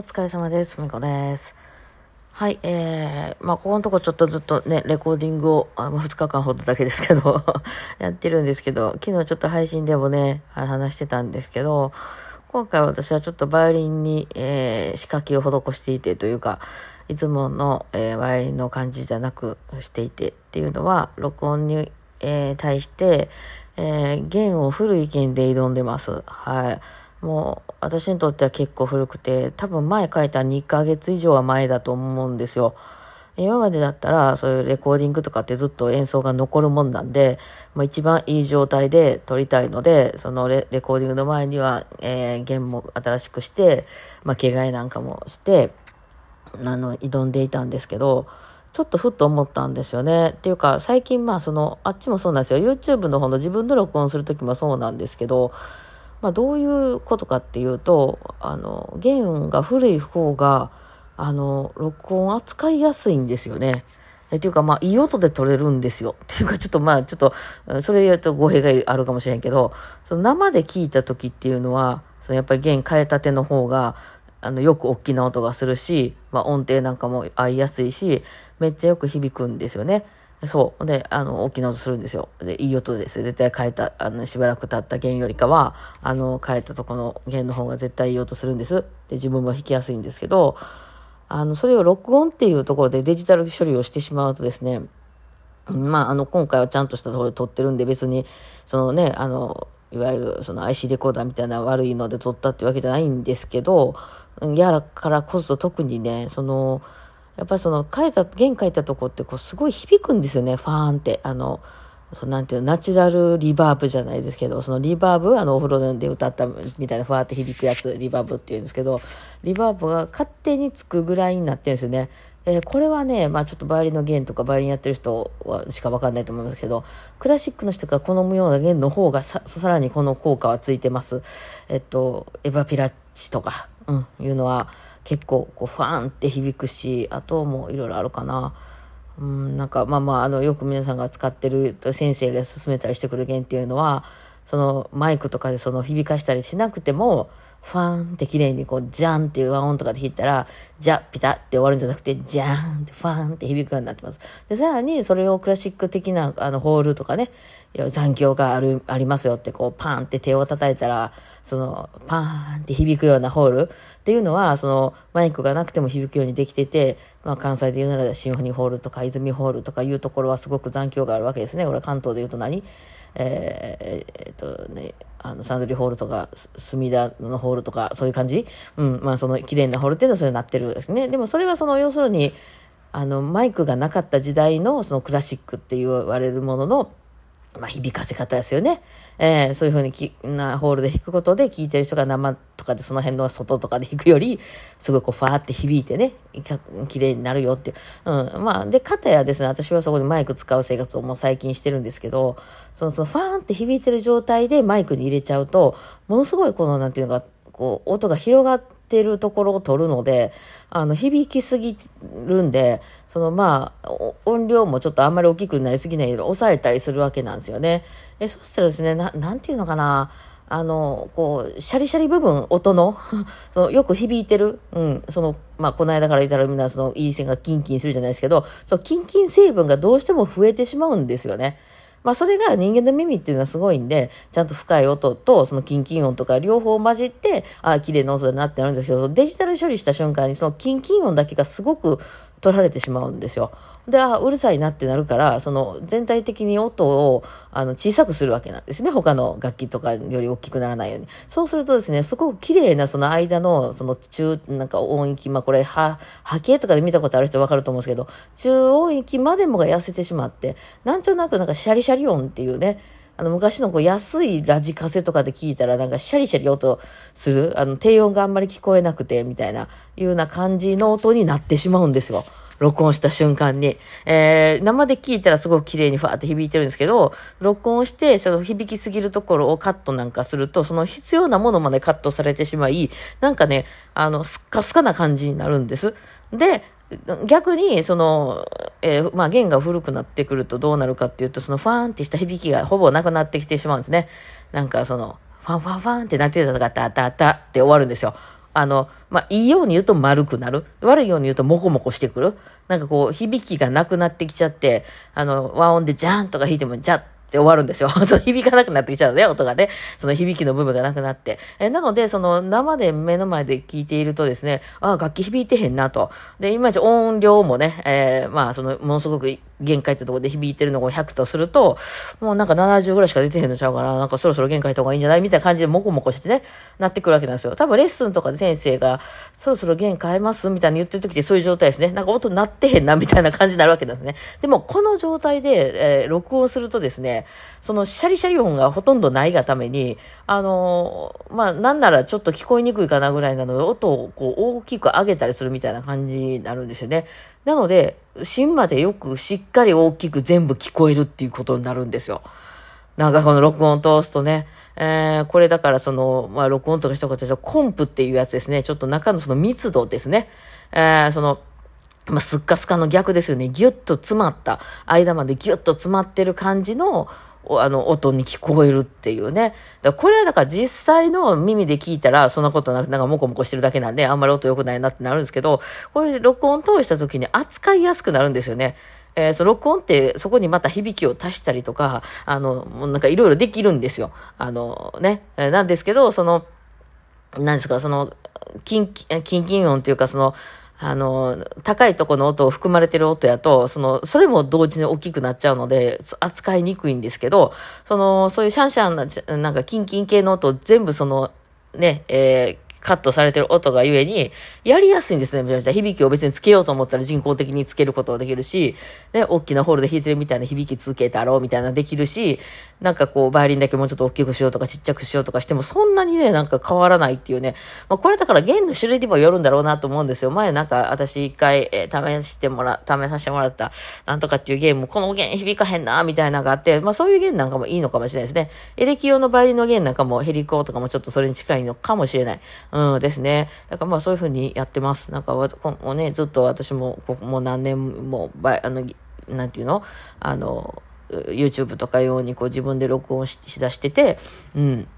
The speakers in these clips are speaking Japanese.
お疲れ様です。みこです。はい、えー、まあ、ここのとこちょっとずっとね、レコーディングを、あ、2日間ほどだけですけど、やってるんですけど、昨日ちょっと配信でもね、話してたんですけど、今回私はちょっとバイオリンに、えー、仕掛けを施していてというか、いつもの、えー、バイオリンの感じじゃなくしていてっていうのは、録音に、えー、対して、えー、弦を古い弦で挑んでます。はい。もう私にとっては結構古くて、多分前書いた2ヶ月以上は前だと思うんですよ。今までだったらそういうレコーディングとかってずっと演奏が残るもんなんで、まあ、一番いい状態で撮りたいので、そのレコーディングの前には、えー、弦も新しくして、まあ、着替えなんかもして、あの、挑んでいたんですけど、ちょっとふっと思ったんですよね。っていうか、最近まあその、あっちもそうなんですよ。YouTube の方の自分の録音するときもそうなんですけど、まあ、どういうことかっていうと、あの、弦が古い方が、あの、録音扱いやすいんですよね。っていうか、まあ、いい音で撮れるんですよ。っていうか、ちょっとまあ、ちょっと、それ言うと語弊があるかもしれんけど、その生で聞いた時っていうのは、そのやっぱり弦変えたての方が、あの、よく大きな音がするし、まあ、音程なんかも合いやすいし、めっちゃよく響くんですよね。そう。で、あの、大きな音するんですよ。で、いい音です。絶対変えた、あの、しばらく経った弦よりかは、あの、変えたとこの弦の方が絶対いい音するんです。で、自分も弾きやすいんですけど、あの、それを録音っていうところでデジタル処理をしてしまうとですね、まあ、あの、今回はちゃんとしたところで撮ってるんで、別に、そのね、あの、いわゆるその IC レコーダーみたいな悪いので撮ったってわけじゃないんですけど、やらからこそ特にね、その、やっぱりその書いた、弦書いたとこってこうすごい響くんですよね、ファーンって。あの、なんていう、ナチュラルリバーブじゃないですけど、そのリバーブ、あの、お風呂で歌ったみたいなふわって響くやつ、リバーブっていうんですけど、リバーブが勝手につくぐらいになってるんですよね。えー、これはね、まあちょっとバイオリンの弦とかバイオリンやってる人はしかわかんないと思いますけど、クラシックの人が好むような弦の方がさらにこの効果はついてます。えっと、エヴァピラッチとか、うん、いうのは結構こうファンって響くし、あともいろいろあるかな。うん、なんかまあまあ、あの、よく皆さんが使ってる先生が勧めたりしてくる弦っていうのは、そのマイクとかでその響かしたりしなくても、ファーンって綺麗にこう、ジャンっていう和音とかで弾いたら、ジャ、ピタって終わるんじゃなくて、ジャーンってファーンって響くようになってます。で、さらにそれをクラシック的なあのホールとかね、残響がある、ありますよってこう、パーンって手を叩いたら、その、パーンって響くようなホールっていうのは、その、マイクがなくても響くようにできてて、まあ関西で言うならシンフォニーホールとか泉ホールとかいうところはすごく残響があるわけですね。これ関東で言うと何？えー、えー、っとね、あの、サンドリーホールとか、隅田のホールとか、そういう感じ？うん、まあその綺麗なホールっていうのはそれになってるんですね。でもそれはその、要するに、あの、マイクがなかった時代のそのクラシックって言われるものの、まあ、響かせ方ですよね。えー、そういうふうにきなホールで弾くことで聴いてる人が生とかでその辺の外とかで弾くより、すごいこうファーって響いてね、綺麗になるよっていう。うん。まあ、で、かたやですね、私はそこでマイク使う生活をもう最近してるんですけど、その、そのファーンって響いてる状態でマイクに入れちゃうと、ものすごいこの、なんていうのか、こう、音が広がって、てるところを取るので、あの、響きすぎるんで、そのまあ、音量もちょっとあんまり大きくなりすぎないように抑えたりするわけなんですよね。え、そしたらですね、ななんていうのかな、あの、こう、シャリシャリ部分、音の、その、よく響いてる、うん、その、まあ、この間から言ったらみんな、その、いい線がキンキンするじゃないですけど、その、キンキン成分がどうしても増えてしまうんですよね。まあそれが人間の耳っていうのはすごいんで、ちゃんと深い音とそのキンキン音とか両方混じって、ああ、綺麗な音だなってなるんですけど、デジタル処理した瞬間にそのキンキン音だけがすごく取られてしまうんですよ。で、あうるさいなってなるから、その全体的に音をあの小さくするわけなんですね。他の楽器とかより大きくならないように。そうするとですね、すごく綺麗なその間のその中、なんか音域、まあこれ波、波形とかで見たことある人わかると思うんですけど、中音域までもが痩せてしまって、なんとなくなんかシャリシャリ音っていうね、あの昔のこう安いラジカセとかで聞いたらなんかシャリシャリ音する、あの低音があんまり聞こえなくてみたいな、いうような感じの音になってしまうんですよ。録音した瞬間に。えー、生で聞いたらすごく綺麗にファーって響いてるんですけど、録音して、その響きすぎるところをカットなんかすると、その必要なものまでカットされてしまい、なんかね、あの、スッカスカな感じになるんです。で、逆に、その、えー、まあ、弦が古くなってくるとどうなるかっていうと、そのファーンってした響きがほぼなくなってきてしまうんですね。なんかその、ファンファンファンってなってたらタタタって終わるんですよ。あの、まあ、いいように言うと丸くなる。悪いように言うとモコモコしてくる。なんかこう、響きがなくなってきちゃって、あの、和音でジャーンとか弾いても、ジャッって終わるんですよ。その響かなくなってきちゃうね、音がね。その響きの部分がなくなって。えなので、その生で目の前で聞いているとですね、ああ、楽器響いてへんなと。で、いまいち音量もね、えー、まあ、その、ものすごく限界ってとこで響いてるのが100とすると、もうなんか70ぐらいしか出てへんのちゃうかな。なんかそろそろ限界とかいいんじゃないみたいな感じでモコモコしてね、なってくるわけなんですよ。多分レッスンとかで先生が、そろそろ弦変えますみたいに言ってる時ってそういう状態ですね。なんか音鳴ってへんなみたいな感じになるわけなんですね。でも、この状態で、えー、録音するとですね、そのシャリシャリ音がほとんどないがために、あのー、まあ、なんならちょっと聞こえにくいかなぐらいなので、音をこう大きく上げたりするみたいな感じになるんですよね。なので、芯までよくしっかり大きく全部聞こえるっていうことになるんですよ。なんかこの録音通すとね、えー、これだからその、まあ、録音とかしたことはコンプっていうやつですね。ちょっと中のその密度ですね。えー、その、まあ、スッカスカの逆ですよね。ギュッと詰まった、間までギュッと詰まってる感じの、あの、音に聞こえるっていうね。だこれはだから実際の耳で聞いたらそんなことなく、なんかモコモコしてるだけなんで、あんまり音良くないなってなるんですけど、これ録音通した時に扱いやすくなるんですよね。えー、その録音ってそこにまた響きを足したりとか、あの、もうなんかいろいろできるんですよ。あのね。なんですけど、その、なんですか、その、キンキン、キンキン音っていうか、その、あの、高いとこの音を含まれてる音やと、その、それも同時に大きくなっちゃうので、扱いにくいんですけど、その、そういうシャンシャンな、なんかキンキン系の音全部その、ね、えーカットされてる音がゆえに、やりやすいんですね、めちゃめちゃ。響きを別につけようと思ったら人工的につけることができるし、ね、大きなホールで弾いてるみたいな響きつけたろうみたいなできるし、なんかこう、バイオリンだけもうちょっと大きくしようとかちっちゃくしようとかしても、そんなにね、なんか変わらないっていうね。まあ、これだから弦の種類にもよるんだろうなと思うんですよ。前なんか私一回、えー、試してもら、試させてもらった、なんとかっていうゲーム、この弦響かへんな、みたいなのがあって、まあそういう弦なんかもいいのかもしれないですね。エレキ用のバイオリンの弦なんかもヘリコーとかもちょっとそれに近いのかもしれない。うんですね。だからまあそういうふうにやってます。なんか、もうね、ずっと私も、ここもう何年も、あの、なんていうの？あの、YouTube とかようにこう自分で録音ししだしてて、うん。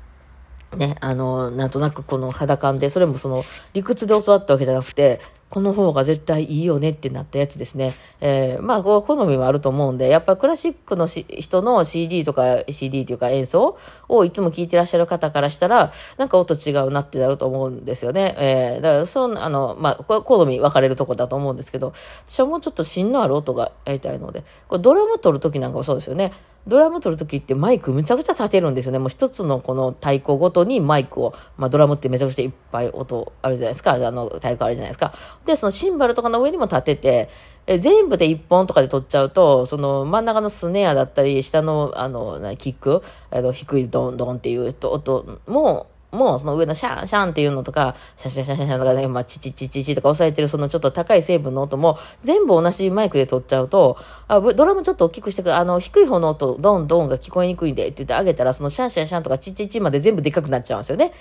ね、あの、なんとなくこの肌感で、それもその理屈で教わったわけじゃなくて、この方が絶対いいよねってなったやつですね。えー、まあ、こう、好みもあると思うんで、やっぱクラシックの人の CD とか CD というか演奏をいつも聴いてらっしゃる方からしたら、なんか音違うなってなると思うんですよね。えー、だから、そう、あの、まあ、これ好み分かれるとこだと思うんですけど、私はもうちょっと芯のある音がやりたいので、これドラム取るときなんかもそうですよね。ドラム取るときってマイクむちゃくちゃ立てるんですよね。もう一つのこの太鼓ごとにマイクを、まあドラムってめちゃくちゃいっぱい音あるじゃないですか。あの太鼓あるじゃないですか。で、そのシンバルとかの上にも立てて、え全部で1本とかで取っちゃうと、その真ん中のスネアだったり、下のあの、キック、あの低いドンドンっていう音も、もうその上のシャンシャンっていうのとか、シャシャシャシャシャとかね、まあ、チチチチチとか押さえてるそのちょっと高い成分の音も全部同じマイクで撮っちゃうと、あドラムちょっと大きくしてくあの、低い方の音、ドンドンが聞こえにくいんでって言ってあげたら、そのシャンシャンシャンとかチチチまで全部でかくなっちゃうんですよね。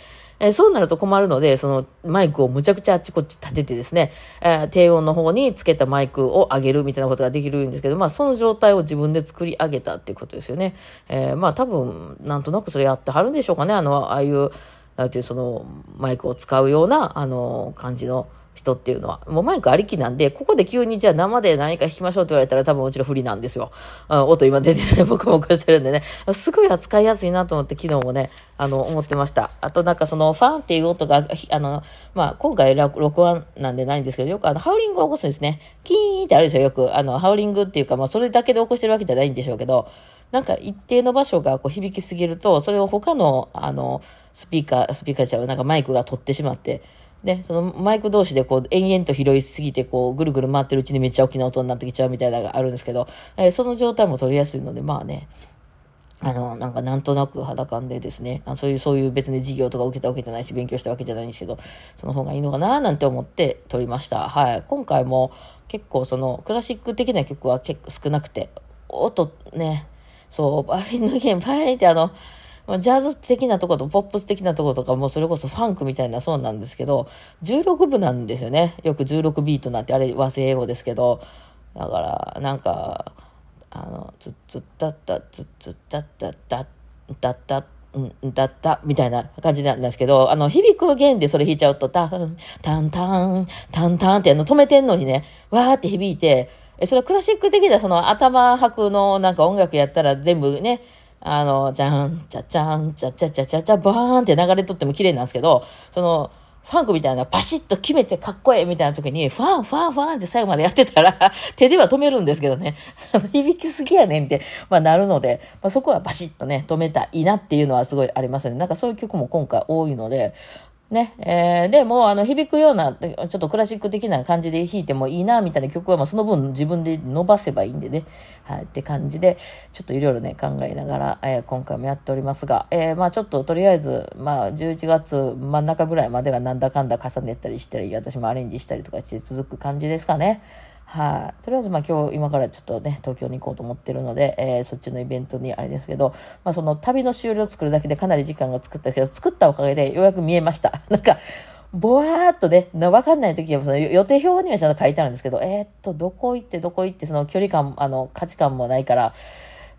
えー、そうなると困るので、そのマイクをむちゃくちゃあっちこっち立ててですね、えー、低音の方につけたマイクを上げるみたいなことができるんですけど、まあその状態を自分で作り上げたっていうことですよね。えー、まあ多分、なんとなくそれやってはるんでしょうかね。あの、ああいう、なんていうそのマイクを使うようなあの感じの人っていうのは、もうマイクありきなんで、ここで急にじゃあ生で何か弾きましょうって言われたら多分もちろん不利なんですよ。音今出てない、ボコボコしてるんでね。すごい扱いやすいなと思って昨日もね、あの、思ってました。あとなんかそのファンっていう音が、あの、まあ今回録音なんでないんですけど、よくあの、ハウリングを起こすんですね。キーンってあるでしょ、よく。あの、ハウリングっていうか、まあそれだけで起こしてるわけじゃないんでしょうけど、なんか一定の場所がこう響きすぎると、それを他の、あの、スピーカー、スピーカーちゃう、なんかマイクが取ってしまって、で、そのマイク同士でこう延々と拾いすぎてこうぐるぐる回ってるうちにめっちゃ大きな音になってきちゃうみたいなのがあるんですけど、えー、その状態も取りやすいので、まあね、あの、なんかなんとなく肌感でですね、あそういう、そういう別に授業とか受けたわけじゃないし、勉強したわけじゃないんですけど、その方がいいのかななんて思って撮りました。はい。今回も結構そのクラシック的な曲は結構少なくて、音ね、そう、バイオリンのゲーム、バイオリンってあの、ジャズ的なとことポップス的なとことかもそれこそファンクみたいなそうなんですけど、16部なんですよね。よく16ビートなんてあれ和製英語ですけど、だからなんか、あの、つつったったつつったったたたたうんだった、みたいな感じなんですけど、あの、響く弦でそれ弾いちゃうと、タン、タンタン、タンタンってあの止めてんのにね、わーって響いて、え、それはクラシック的なその頭拍のなんか音楽やったら全部ね、あの、じゃん、ちゃちゃん、ちゃちゃちゃちゃちゃ、バーンって流れとっても綺麗なんですけど、その、ファンクみたいなパシッと決めてかっこええみたいな時に、ファン、ファン、ファンって最後までやってたら、手では止めるんですけどね、響きすぎやねんって、まあなるので、まあそこはパシッとね、止めたいなっていうのはすごいありますね。なんかそういう曲も今回多いので、ね、えー、でも、あの、響くような、ちょっとクラシック的な感じで弾いてもいいな、みたいな曲は、まあ、その分自分で伸ばせばいいんでね、はい、って感じで、ちょっといろいろね、考えながら、えー、今回もやっておりますが、えー、まあ、ちょっととりあえず、まあ、11月真ん中ぐらいまではなんだかんだ重ねたりしたり、私もアレンジしたりとかして続く感じですかね。はい、とりあえずまあ今日今からちょっとね東京に行こうと思ってるので、えー、そっちのイベントにあれですけど、まあ、その旅の終了を作るだけでかなり時間が作ったけど作ったおかげでようやく見えました。なんかぼわーっとね、わかんない時は、その予定表にはちゃんと書いてあるんですけど、えー、っと、どこ行ってどこ行って、その距離感、あの、価値観もないから、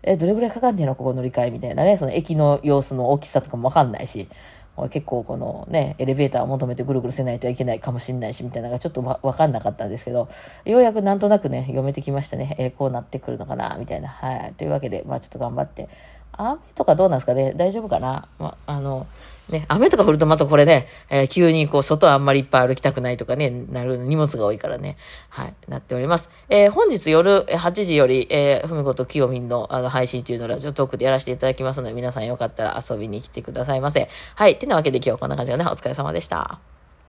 え、どれぐらいかかんねえのここ乗り換えみたいなね、その駅の様子の大きさとかもわかんないし、結構このね、エレベーターを求めてぐるぐるせないといけないかもしんないし、みたいなのがちょっとわかんなかったんですけど、ようやくなんとなくね、読めてきましたね。えー、こうなってくるのかな、みたいな。はい。というわけで、まあちょっと頑張って。雨とかどうなんですかね？大丈夫かな？ま、あの、ね、雨とか降るとまたこれね、えー、急にこう、外あんまりいっぱい歩きたくないとかね、なる荷物が多いからね、はい、なっております。えー、本日夜8時より、えー、ふみこときよみんのあの配信中のラジオトークでやらせていただきますので、皆さんよかったら遊びに来てくださいませ。はい、てなわけで今日はこんな感じでね、お疲れ様でした。